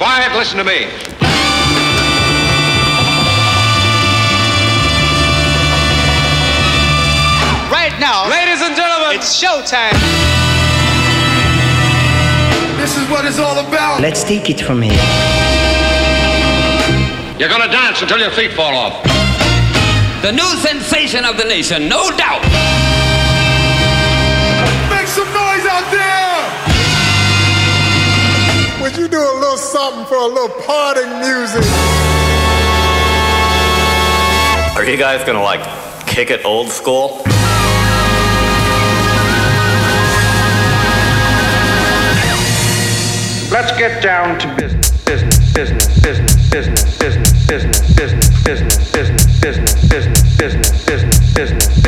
Quiet, listen to me. Right now, Ladies and gentlemen, it's showtime. This is what it's all about. Let's take it from here. You're gonna dance until your feet fall off. the new sensation of the nation, no doubt. A little parting music? Are you guys gonna like kick it old school? Let's get down to business. Business, business, business, business, business, business, business, business, business, business, business, business, business, business, business,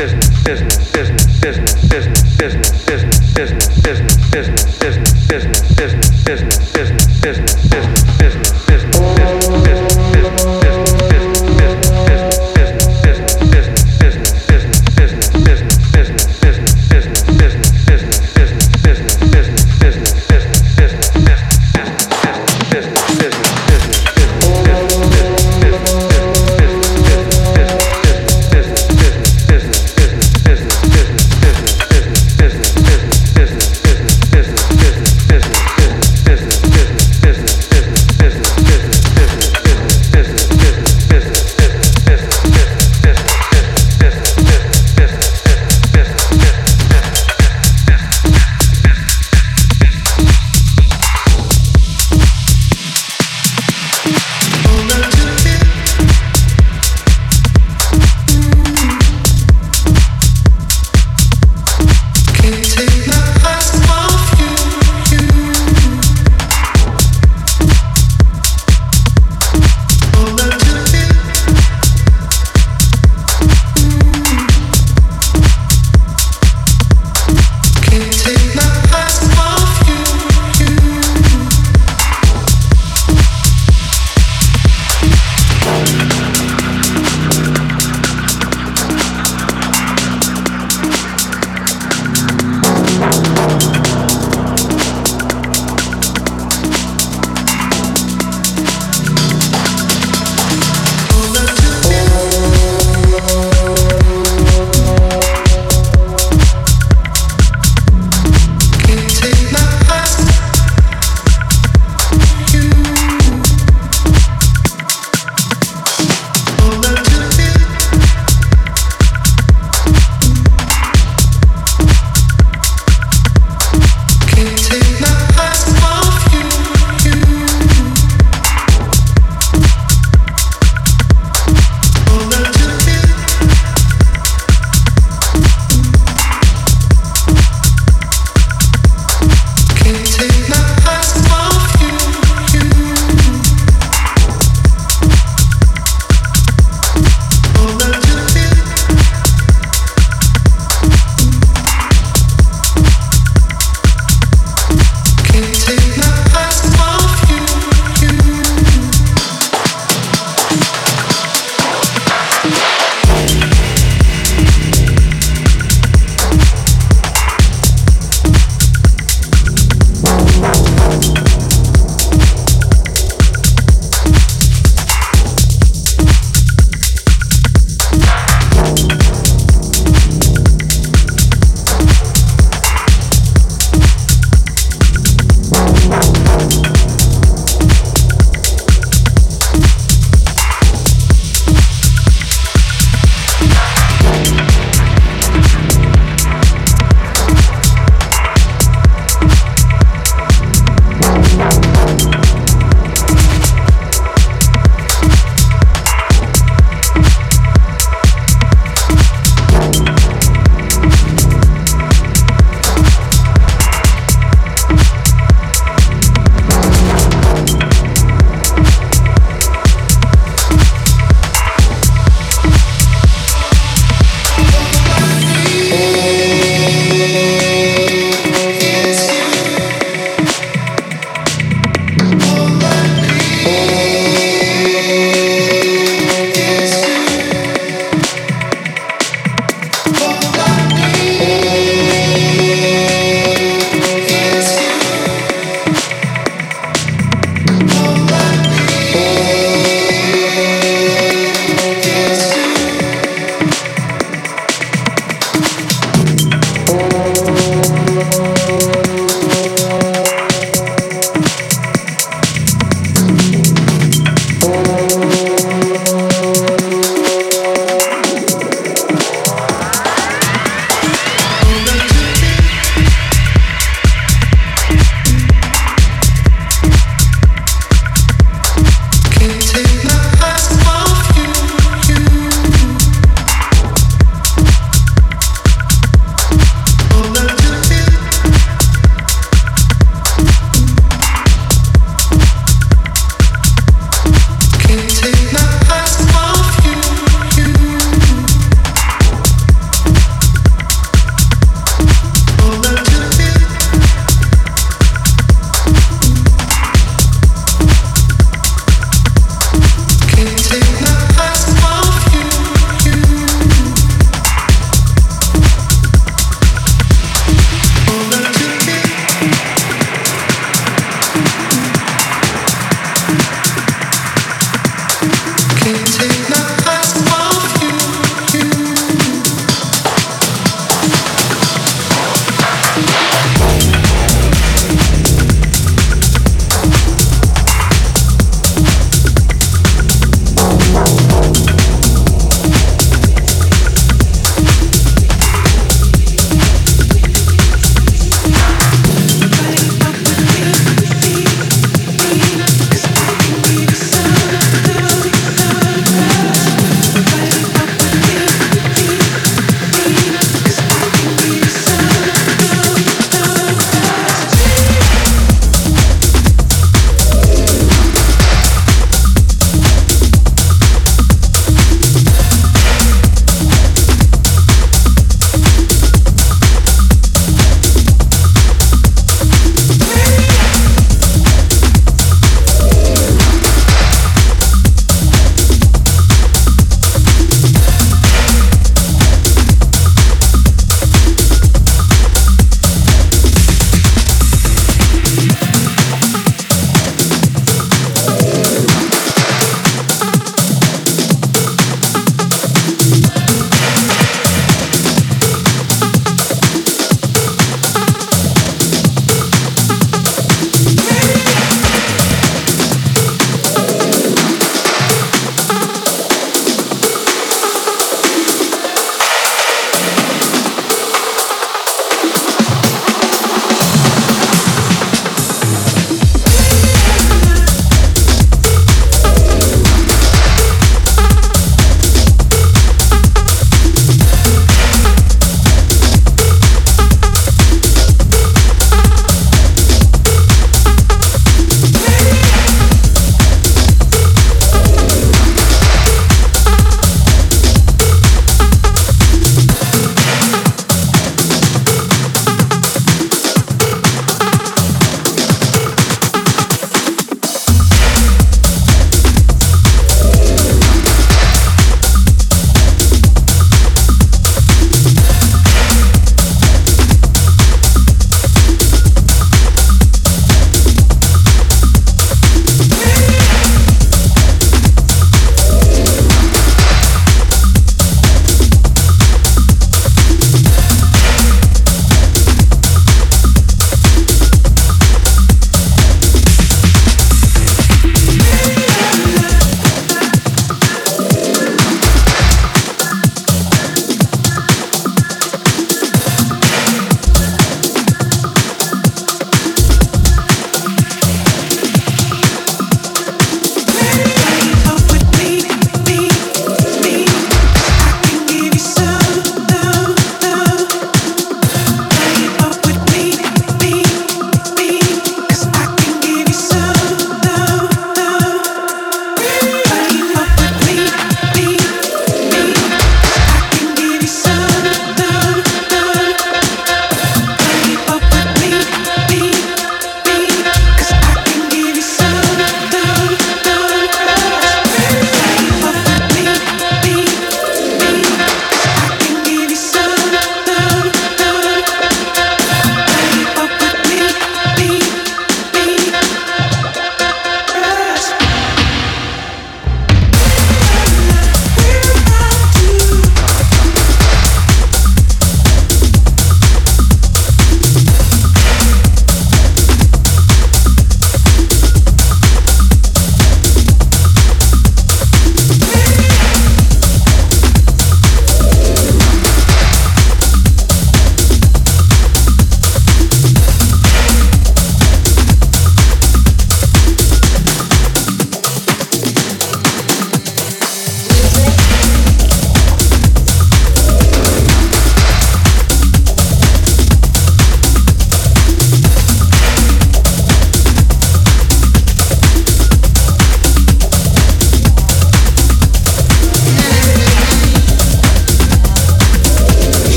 You say.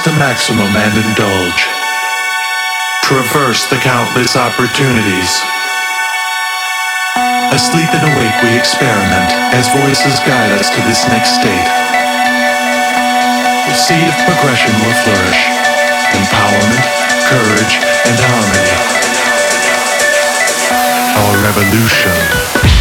To maximum and indulge. Traverse the countless opportunities. Asleep and awake, we experiment as voices guide us to this next state. The seed of progression will flourish. Empowerment, courage, and harmony. Our revolution.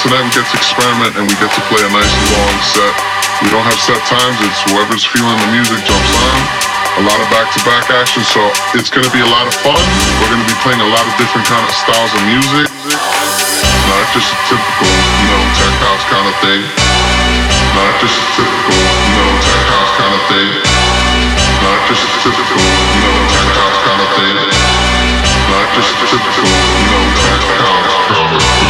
So that we get to experiment and we get to play a nice long set. We don't have set times, it's whoever's feeling the music jumps on. A lot of back-to-back action, so it's to be a lot of fun. We're to be playing a lot of different kind of styles of music. Not just a typical, you know, tech house kind of thing. Not just a typical, you know, tech house kind of thing. Not just a typical, you know, tech house kind of thing. Not just a typical, you know, tech house kind of thing.